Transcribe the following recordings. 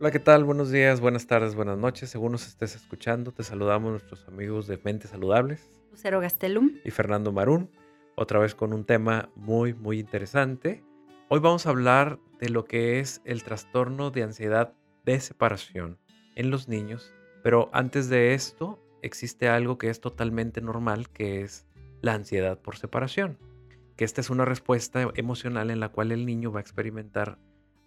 Hola, ¿qué tal? Buenos días, buenas tardes, buenas noches. Según nos estés escuchando, te saludamos nuestros amigos de Mentes Saludables. Lucero Gastelum. Y Fernando Marún, otra vez con un tema muy, muy interesante. Hoy vamos a hablar de lo que es el trastorno de ansiedad de separación en los niños. Pero antes de esto, existe algo que es totalmente normal, que es la ansiedad por separación. Que esta es una respuesta emocional en la cual el niño va a experimentar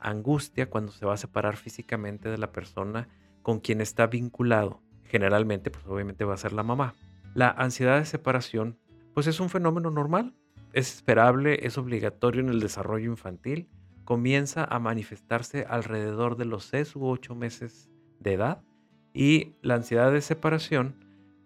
angustia cuando se va a separar físicamente de la persona con quien está vinculado. Generalmente, pues obviamente va a ser la mamá. La ansiedad de separación, pues es un fenómeno normal, es esperable, es obligatorio en el desarrollo infantil, comienza a manifestarse alrededor de los 6 u 8 meses de edad y la ansiedad de separación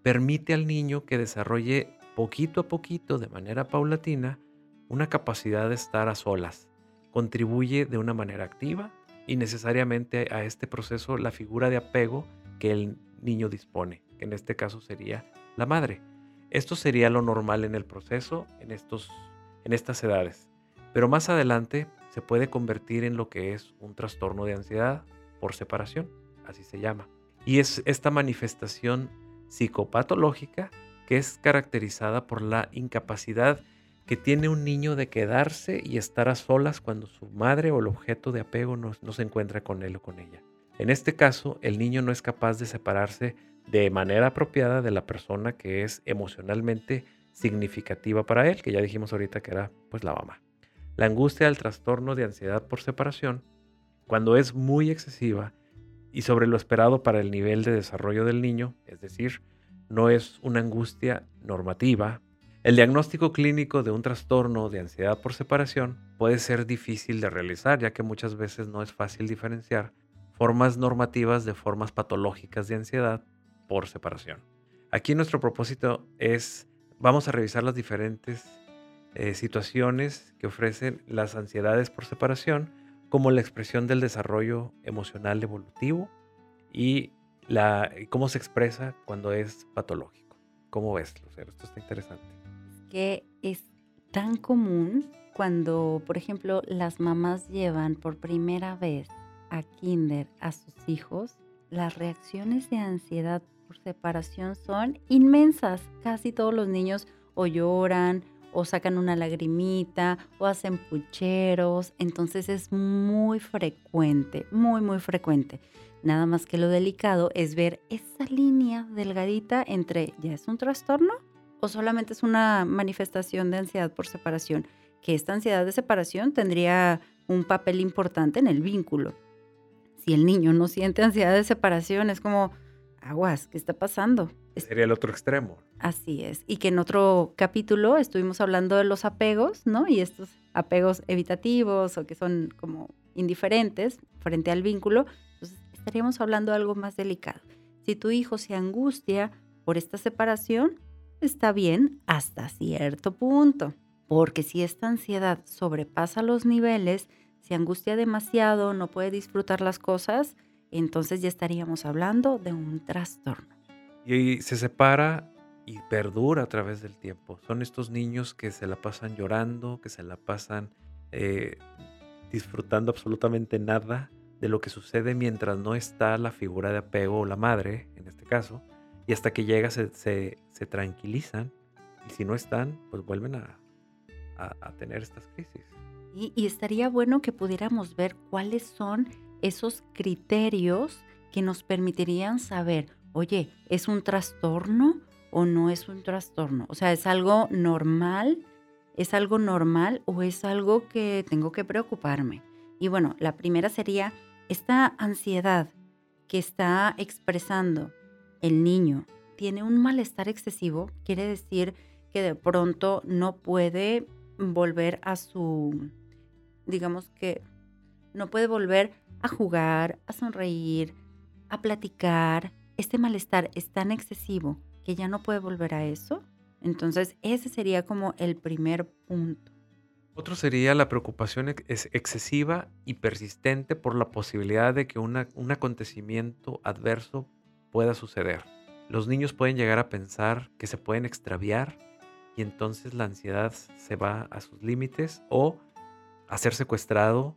permite al niño que desarrolle poquito a poquito, de manera paulatina, una capacidad de estar a solas, contribuye de una manera activa y necesariamente a este proceso la figura de apego que el niño dispone, que en este caso sería la madre. Esto sería lo normal en el proceso en, estos, en estas edades, pero más adelante se puede convertir en lo que es un trastorno de ansiedad por separación, así se llama. Y es esta manifestación psicopatológica que es caracterizada por la incapacidad que tiene un niño de quedarse y estar a solas cuando su madre o el objeto de apego no, se encuentra con él o con ella. En este caso, el niño no es capaz de separarse de manera apropiada de la persona que es emocionalmente significativa para él, que ya dijimos ahorita que era pues la mamá. La angustia del trastorno de ansiedad por separación, cuando es muy excesiva y sobre lo esperado para el nivel de desarrollo del niño, es decir, no es una angustia normativa, el diagnóstico clínico de un trastorno de ansiedad por separación puede ser difícil de realizar, ya que muchas veces no es fácil diferenciar formas normativas de formas patológicas de ansiedad por separación. Aquí nuestro propósito es, vamos a revisar las diferentes eh, situaciones que ofrecen las ansiedades por separación, como la expresión del desarrollo emocional evolutivo y cómo se expresa cuando es patológico. ¿Cómo ves, Lucero? Esto está interesante que es tan común cuando, por ejemplo, las mamás llevan por primera vez a kinder a sus hijos, las reacciones de ansiedad por separación son inmensas. Casi todos los niños o lloran o sacan una lagrimita o hacen pucheros. Entonces es muy frecuente, muy, muy frecuente. Nada más que lo delicado es ver esa línea delgadita entre ya es un trastorno o solamente es una manifestación de ansiedad por separación, que esta ansiedad de separación tendría un papel importante en el vínculo. Si el niño no siente ansiedad de separación, es como, aguas, ¿qué está pasando? Sería el otro extremo. Así es. Y que en otro capítulo estuvimos hablando de los apegos, ¿no? Y estos apegos evitativos o que son como indiferentes frente al vínculo, entonces estaríamos hablando de algo más delicado. Si tu hijo se angustia por esta separación, está bien hasta cierto punto, porque si esta ansiedad sobrepasa los niveles, se angustia demasiado, no puede disfrutar las cosas, entonces ya estaríamos hablando de un trastorno. Y se separa y perdura a través del tiempo. Son estos niños que se la pasan llorando, que se la pasan eh, disfrutando absolutamente nada de lo que sucede mientras no está la figura de apego o la madre, en este caso, y hasta que llega se, se, tranquilizan y si no están, pues vuelven a, a, tener estas crisis. Y, y estaría bueno que pudiéramos ver cuáles son esos criterios que nos permitirían saber, oye, ¿es un trastorno o no es un trastorno? O sea, ¿es algo normal? ¿Es algo normal o es algo que tengo que preocuparme? Y bueno, la primera sería esta ansiedad que está expresando el niño tiene un malestar excesivo, quiere decir que de pronto no puede volver a su, digamos que no puede volver a jugar, a sonreír, a platicar. Este malestar es tan excesivo que ya no puede volver a eso. Entonces, ese sería como el primer punto. Otro sería la preocupación es excesiva y persistente por la posibilidad de que un acontecimiento adverso pueda suceder. Los niños pueden llegar a pensar que se pueden extraviar y entonces la ansiedad se va a sus límites o a ser secuestrado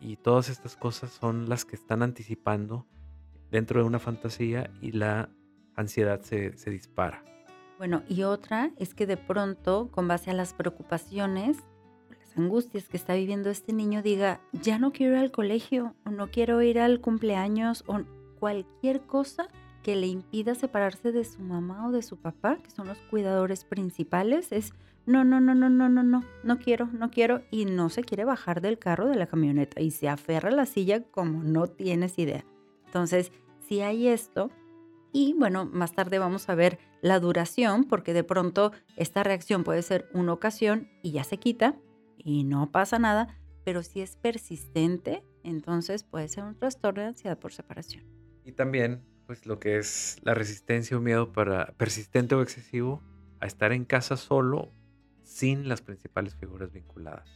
y todas estas cosas son las que están anticipando dentro de una fantasía y la ansiedad se, dispara. Bueno, y otra es que de pronto, con base a las preocupaciones, las angustias que está viviendo este niño, diga, ya no quiero ir al colegio, o no quiero ir al cumpleaños, o cualquier cosa que le impida separarse de su mamá o de su papá, que son los cuidadores principales, es no, no, no, no, no, no, no, no quiero, no quiero, y no se quiere bajar del carro de la camioneta y se aferra a la silla como no tienes idea. Entonces, si hay esto, y bueno, más tarde vamos a ver la duración, porque de pronto esta reacción puede ser una ocasión y ya se quita y no pasa nada, pero si es persistente, entonces puede ser un trastorno de ansiedad por separación. Y también, pues lo que es la resistencia o miedo para persistente o excesivo a estar en casa solo sin las principales figuras vinculadas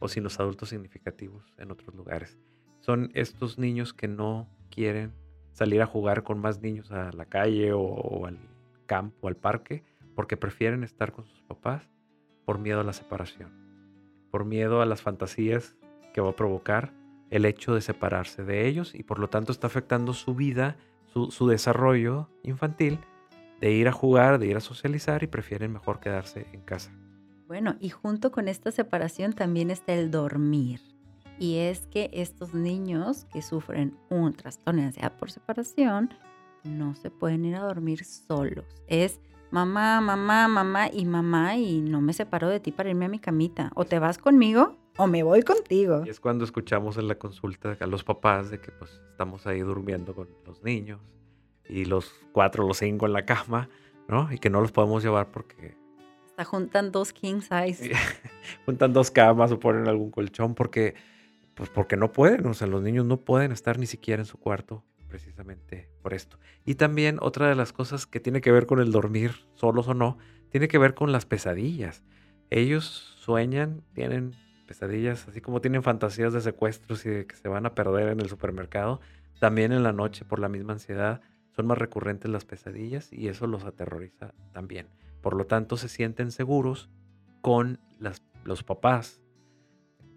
o sin los adultos significativos en otros lugares. Son estos niños que no quieren salir a jugar con más niños a la calle o, al campo, al parque, porque prefieren estar con sus papás por miedo a la separación, por miedo a las fantasías que va a provocar el hecho de separarse de ellos y por lo tanto está afectando su vida, su, desarrollo infantil, de ir a jugar, de ir a socializar y prefieren mejor quedarse en casa. Bueno, y junto con esta separación también está el dormir. Y es que estos niños que sufren un trastorno de ansiedad por separación no se pueden ir a dormir solos. Es mamá, mamá, mamá y mamá y no me separo de ti para irme a mi camita. O te vas conmigo o me voy contigo. Y es cuando escuchamos en la consulta a los papás de que pues estamos ahí durmiendo con los niños y los cuatro, los cinco en la cama, ¿no? Y que no los podemos llevar porque juntan dos king size. juntan dos camas o ponen algún colchón porque, pues porque no pueden, o sea, los niños no pueden estar ni siquiera en su cuarto precisamente por esto. Y también otra de las cosas que tiene que ver con el dormir, solos o no, tiene que ver con las pesadillas. Ellos sueñan, tienen pesadillas, así como tienen fantasías de secuestros y de que se van a perder en el supermercado, también en la noche por la misma ansiedad son más recurrentes las pesadillas y eso los aterroriza también. Por lo tanto, se sienten seguros con los papás,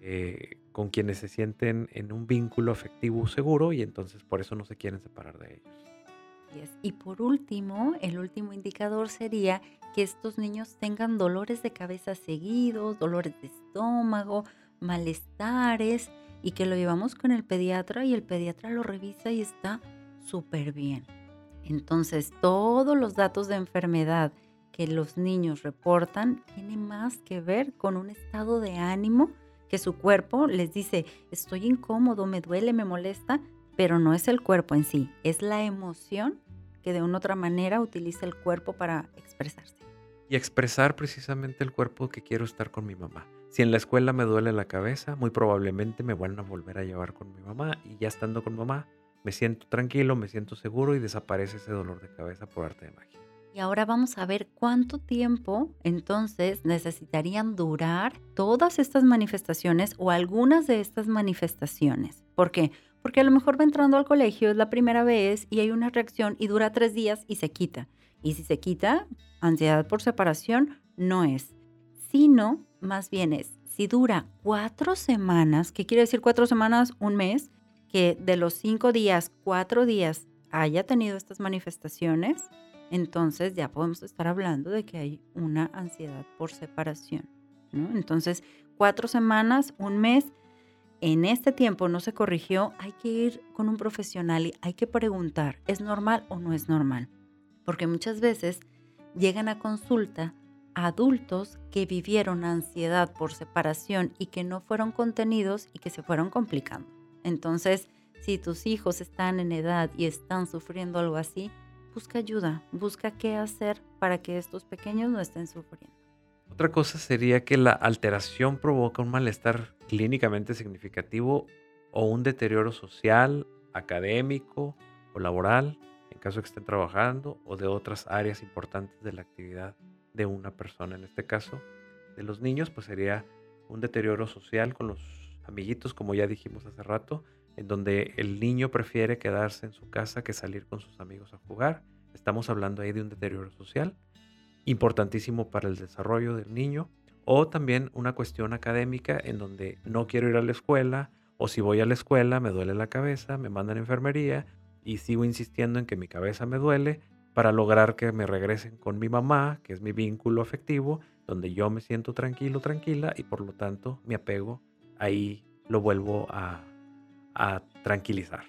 eh, con quienes se sienten en un vínculo afectivo seguro y entonces por eso no se quieren separar de ellos. Y por último, el último indicador sería que estos niños tengan dolores de cabeza seguidos, dolores de estómago, malestares y que lo llevamos con el pediatra y el pediatra lo revisa y está súper bien. Entonces, todos los datos de enfermedad que los niños reportan tiene más que ver con un estado de ánimo que su cuerpo les dice, estoy incómodo, me duele, me molesta, pero no es el cuerpo en sí, es la emoción que de una otra manera utiliza el cuerpo para expresarse. Y expresar precisamente el cuerpo que quiero estar con mi mamá. Si en la escuela me duele la cabeza, muy probablemente me van a volver a llevar con mi mamá y ya estando con mamá me siento tranquilo, me siento seguro y desaparece ese dolor de cabeza por arte de magia. Y ahora vamos a ver cuánto tiempo entonces necesitarían durar todas estas manifestaciones o algunas de estas manifestaciones. ¿Por qué? Porque a lo mejor va entrando al colegio, es la primera vez y hay una reacción y dura tres días y se quita. Y si se quita, ansiedad por separación no es, sino más bien es, si dura cuatro semanas, ¿qué quiere decir cuatro semanas? Un mes, que de los cinco días, cuatro días haya tenido estas manifestaciones, entonces ya podemos estar hablando de que hay una ansiedad por separación. Entonces, cuatro semanas, un mes, en este tiempo no se corrigió, hay que ir con un profesional y hay que preguntar, ¿es normal o no es normal? Porque muchas veces llegan a consulta adultos que vivieron ansiedad por separación y que no fueron contenidos y que se fueron complicando. Entonces, si tus hijos están en edad y están sufriendo algo así, busca ayuda, busca qué hacer para que estos pequeños no estén sufriendo. Otra cosa sería que la alteración provoca un malestar clínicamente significativo o un deterioro social, académico o laboral, en caso que estén trabajando, o de otras áreas importantes de la actividad de una persona. En este caso, de los niños, pues sería un deterioro social con los amiguitos, como ya dijimos hace rato, en donde el niño prefiere quedarse en su casa que salir con sus amigos a jugar. Estamos hablando ahí de un deterioro social importantísimo para el desarrollo del niño o también una cuestión académica en donde no quiero ir a la escuela O si voy a la escuela, me duele la cabeza, me mandan a enfermería y sigo insistiendo en que mi cabeza me duele para lograr que me regresen con mi mamá, que es mi vínculo afectivo, donde yo me siento tranquilo, tranquila y por lo tanto mi apego ahí lo vuelvo a, a tranquilizar.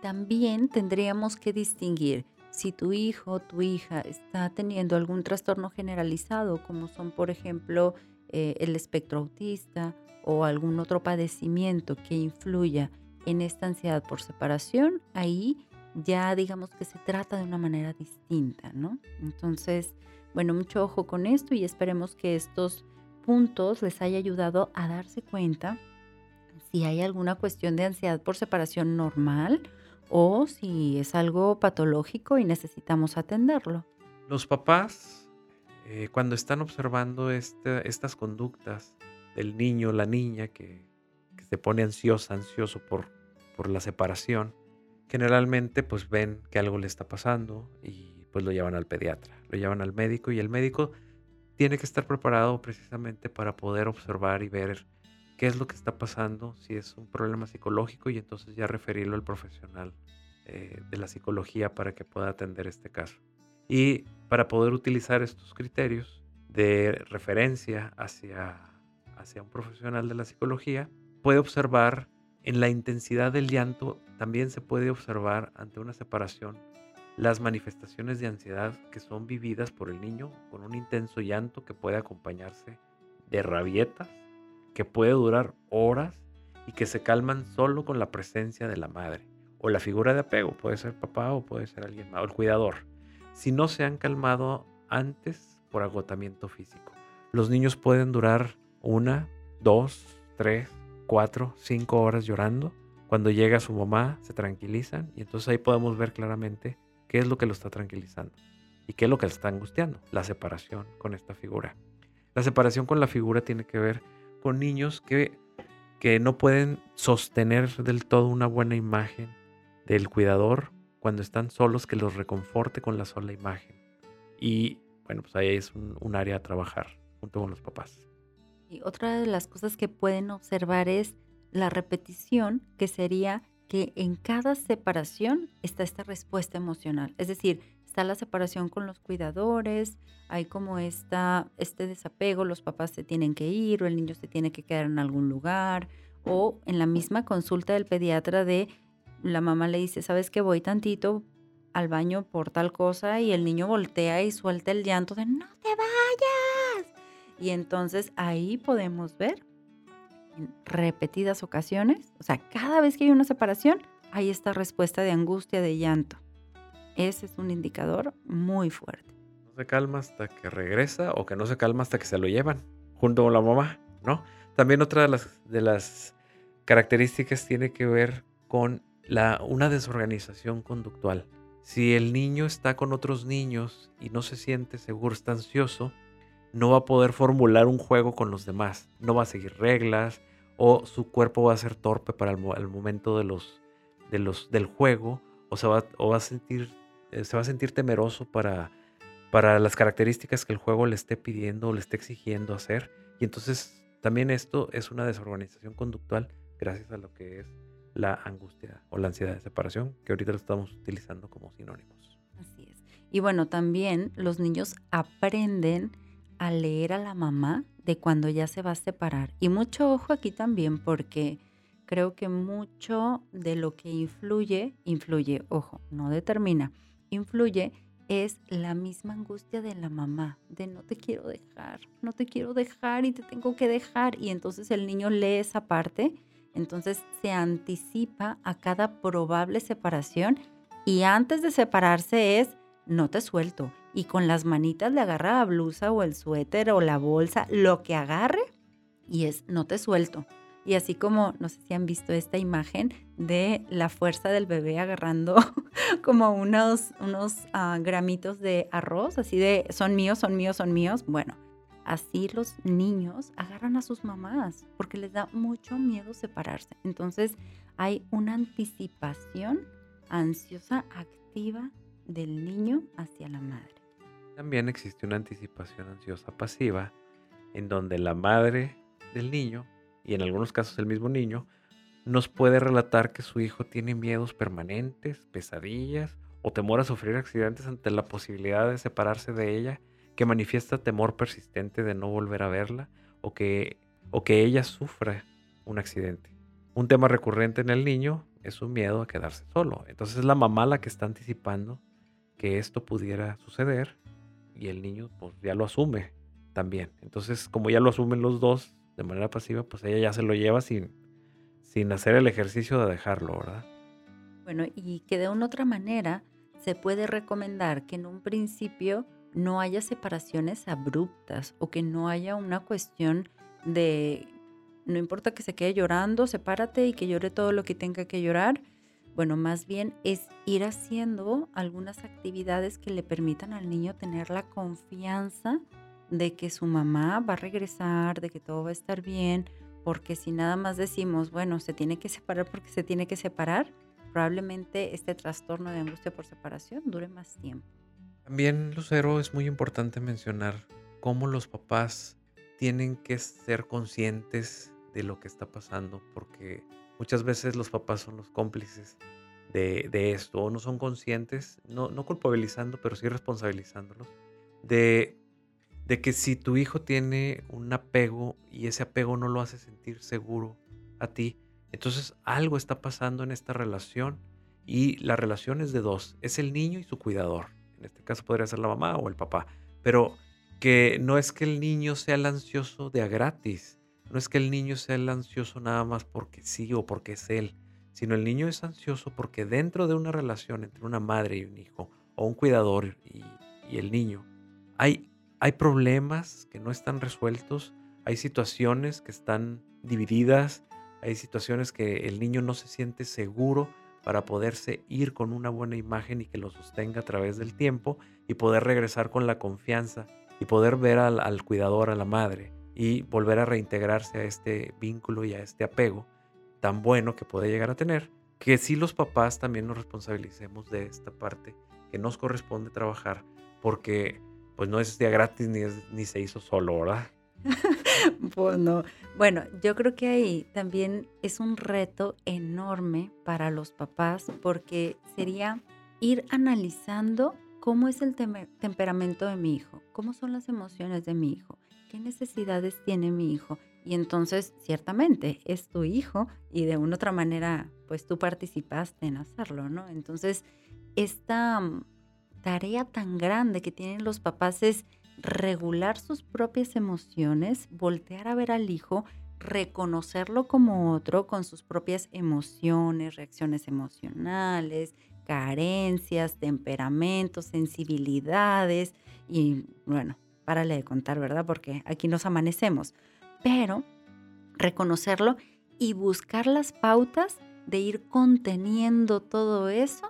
También tendríamos que distinguir si tu hijo o tu hija está teniendo algún trastorno generalizado, como son por ejemplo eh, el espectro autista o algún otro padecimiento que influya en esta ansiedad por separación, ahí ya digamos que se trata de una manera distinta, ¿no? Entonces, bueno, mucho ojo con esto y esperemos que estos puntos les haya ayudado a darse cuenta si hay alguna cuestión de ansiedad por separación normal o si es algo patológico y necesitamos atenderlo. Los papás, eh, cuando están observando estas conductas del niño, la niña que, que se pone ansiosa, ansioso por, por la separación, generalmente pues ven que algo le está pasando y pues lo llevan al pediatra, lo llevan al médico y el médico tiene que estar preparado precisamente para poder observar y ver qué es lo que está pasando, si es un problema psicológico y entonces ya referirlo al profesional eh, de la psicología para que pueda atender este caso. Y para poder utilizar estos criterios de referencia hacia, hacia un profesional de la psicología, puede observar en la intensidad del llanto también se puede observar ante una separación las manifestaciones de ansiedad que son vividas por el niño con un intenso llanto que puede acompañarse de rabietas, que puede durar horas y que se calman solo con la presencia de la madre o la figura de apego, puede ser papá o puede ser alguien más, o el cuidador, si no se han calmado antes por agotamiento físico. Los niños pueden durar una, dos, tres, cuatro, cinco horas llorando. Cuando llega su mamá, se tranquilizan y entonces ahí podemos ver claramente qué es lo que lo está tranquilizando y qué es lo que le está angustiando, la separación con esta figura. La separación con la figura tiene que ver con niños que, que no pueden sostener del todo una buena imagen del cuidador cuando están solos, que los reconforte con la sola imagen. Y bueno, pues ahí es un, área a trabajar junto con los papás. Y otra de las cosas que pueden observar es la repetición, que sería que en cada separación está esta respuesta emocional. Es decir, está la separación con los cuidadores, hay como esta, este desapego, los papás se tienen que ir o el niño se tiene que quedar en algún lugar, o en la misma consulta del pediatra de la mamá le dice, sabes que voy tantito al baño por tal cosa y el niño voltea y suelta el llanto de no te vayas y entonces ahí podemos ver en repetidas ocasiones, o sea, cada vez que hay una separación, hay esta respuesta de angustia, de llanto. Ese es un indicador muy fuerte. No se calma hasta que regresa o que no se calma hasta que se lo llevan junto con la mamá, ¿no? También otra de las, características tiene que ver con la, una desorganización conductual. Si el niño está con otros niños y no se siente seguro, está ansioso, no va a poder formular un juego con los demás, no va a seguir reglas o su cuerpo va a ser torpe para el, momento de los, de los, del juego o, se va, o va a sentir, se va a sentir temeroso para, para las características que el juego le esté pidiendo o le esté exigiendo hacer. Y entonces también esto es una desorganización conductual gracias a lo que es la angustia o la ansiedad de separación, que ahorita lo estamos utilizando como sinónimos. Así es. Y bueno, también los niños aprenden a leer a la mamá de cuando ya se va a separar. Y mucho ojo aquí también porque creo que mucho de lo que influye, influye, ojo, no determina, influye es la misma angustia de la mamá, de no te quiero dejar, no te quiero dejar y te tengo que dejar. Y entonces el niño lee esa parte, entonces se anticipa a cada probable separación y antes de separarse es, no te suelto, y con las manitas le agarra la blusa o el suéter o la bolsa, lo que agarre, y es no te suelto. Y así como, no sé si han visto esta imagen de la fuerza del bebé agarrando como unos, unos ah, gramitos de arroz, así de son míos, son míos, son míos. Bueno, así los niños agarran a sus mamás porque les da mucho miedo separarse. Entonces hay una anticipación ansiosa activa del niño hacia la madre. También existe una anticipación ansiosa pasiva en donde la madre del niño y en algunos casos el mismo niño nos puede relatar que su hijo tiene miedos permanentes, pesadillas o temor a sufrir accidentes ante la posibilidad de separarse de ella, que manifiesta temor persistente de no volver a verla o que, o que ella sufra un accidente. Un tema recurrente en el niño es su miedo a quedarse solo. Entonces es la mamá la que está anticipando que esto pudiera suceder y el niño pues ya lo asume también. Entonces como ya lo asumen los dos de manera pasiva, pues ella ya se lo lleva sin, sin hacer el ejercicio de dejarlo, ¿verdad? Bueno, y que de una otra manera se puede recomendar que en un principio no haya separaciones abruptas o que no haya una cuestión de no importa que se quede llorando, sepárate y que llore todo lo que tenga que llorar. Bueno, más bien es ir haciendo algunas actividades que le permitan al niño tener la confianza de que su mamá va a regresar, de que todo va a estar bien, porque si nada más decimos, bueno, se tiene que separar porque se tiene que separar, probablemente este trastorno de angustia por separación dure más tiempo. También, Lucero, es muy importante mencionar cómo los papás tienen que ser conscientes de lo que está pasando, porque muchas veces los papás son los cómplices de, esto, o no son conscientes, no, no culpabilizando, pero sí responsabilizándolos, de, de que si tu hijo tiene un apego y ese apego no lo hace sentir seguro a ti, entonces algo está pasando en esta relación y la relación es de dos, es el niño y su cuidador. En este caso podría ser la mamá o el papá, pero que no es que el niño sea el ansioso de a gratis, no es que el niño sea el ansioso nada más porque sí o porque es él, sino el niño es ansioso porque dentro de una relación entre una madre y un hijo, o un cuidador y, el niño, hay, hay problemas que no están resueltos, hay situaciones que están divididas, hay situaciones que el niño no se siente seguro para poderse ir con una buena imagen y que lo sostenga a través del tiempo y poder regresar con la confianza y poder ver al, cuidador, a la madre y volver a reintegrarse a este vínculo y a este apego tan bueno que puede llegar a tener, que si los papás también nos responsabilicemos de esta parte que nos corresponde trabajar, porque pues no es día gratis ni, ni se hizo solo, ¿verdad? pues no. Bueno, yo creo que ahí también es un reto enorme para los papás porque sería ir analizando cómo es el temperamento de mi hijo, cómo son las emociones de mi hijo, qué necesidades tiene mi hijo. Y entonces, ciertamente, es tu hijo y de una otra manera, pues tú participaste en hacerlo, ¿no? Entonces, esta tarea tan grande que tienen los papás es regular sus propias emociones, voltear a ver al hijo, reconocerlo como otro con sus propias emociones, reacciones emocionales, carencias, temperamentos, sensibilidades y bueno, párale de contar, ¿verdad? Porque aquí nos amanecemos. Pero reconocerlo y buscar las pautas de ir conteniendo todo eso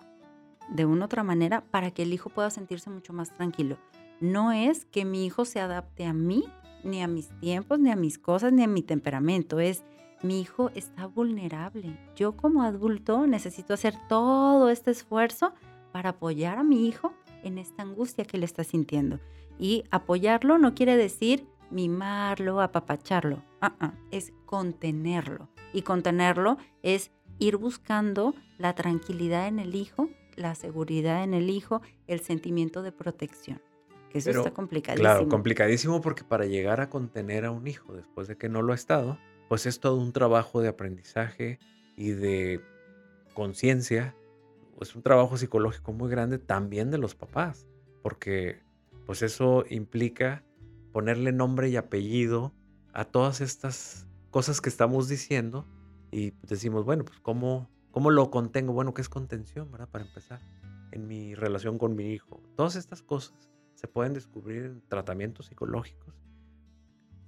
de una otra manera para que el hijo pueda sentirse mucho más tranquilo no es que mi hijo se adapte a mí, ni a mis tiempos, ni a mis cosas, ni a mi temperamento. Es mi hijo está vulnerable. Yo como adulto necesito hacer todo este esfuerzo para apoyar a mi hijo en esta angustia que le está sintiendo. Y apoyarlo no quiere decir mimarlo, apapacharlo. Ah, ah, es contenerlo. Y contenerlo es ir buscando la tranquilidad en el hijo, la seguridad en el hijo, el sentimiento de protección eso está complicadísimo. Claro, complicadísimo porque para llegar a contener a un hijo después de que no lo ha estado, pues es todo un trabajo de aprendizaje y de conciencia, es un trabajo psicológico muy grande también de los papás, porque pues eso implica ponerle nombre y apellido a todas estas cosas que estamos diciendo y decimos, bueno, pues ¿cómo, cómo lo contengo? Bueno, ¿qué es contención, verdad? Para empezar, en mi relación con mi hijo. Todas estas cosas se pueden descubrir tratamientos psicológicos,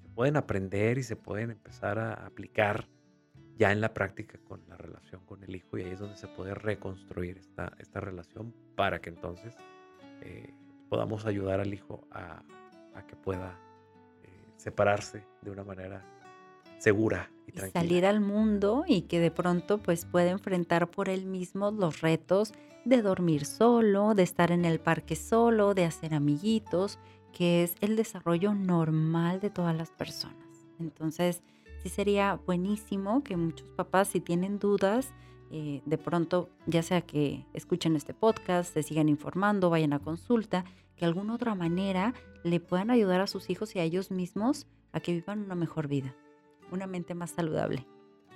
se pueden aprender y se pueden empezar a aplicar ya en la práctica con la relación con el hijo y ahí es donde se puede reconstruir esta, esta relación para que entonces eh, podamos ayudar al hijo a, que pueda eh, separarse de una manera segura y, tranquila. Salir al mundo y que de pronto pues pueda enfrentar por él mismo los retos de dormir solo, de estar en el parque solo, de hacer amiguitos, que es el desarrollo normal de todas las personas. Entonces, sí sería buenísimo que muchos papás, si tienen dudas, eh, de pronto, ya sea que escuchen este podcast, se sigan informando, vayan a consulta, que de alguna otra manera le puedan ayudar a sus hijos y a ellos mismos a que vivan una mejor vida, una mente más saludable.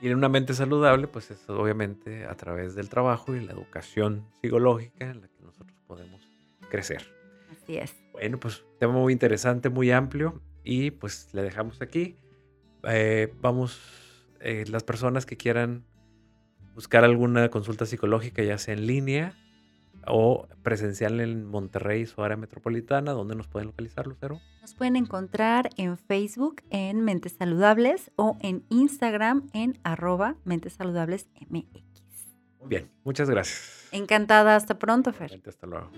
Y en una mente saludable, pues es obviamente a través del trabajo y la educación psicológica en la que nosotros podemos crecer. Así es. Bueno, pues tema muy interesante, muy amplio y pues le dejamos aquí. Eh, vamos, eh, las personas que quieran buscar alguna consulta psicológica, ya sea en línea o presencial en Monterrey, su área metropolitana, ¿dónde nos pueden localizar, Lucero? Nos pueden encontrar en Facebook en Mentes Saludables o en Instagram en arroba Mentes Saludables MX. Muy bien, muchas gracias. Encantada, hasta pronto, Fer. Hasta luego.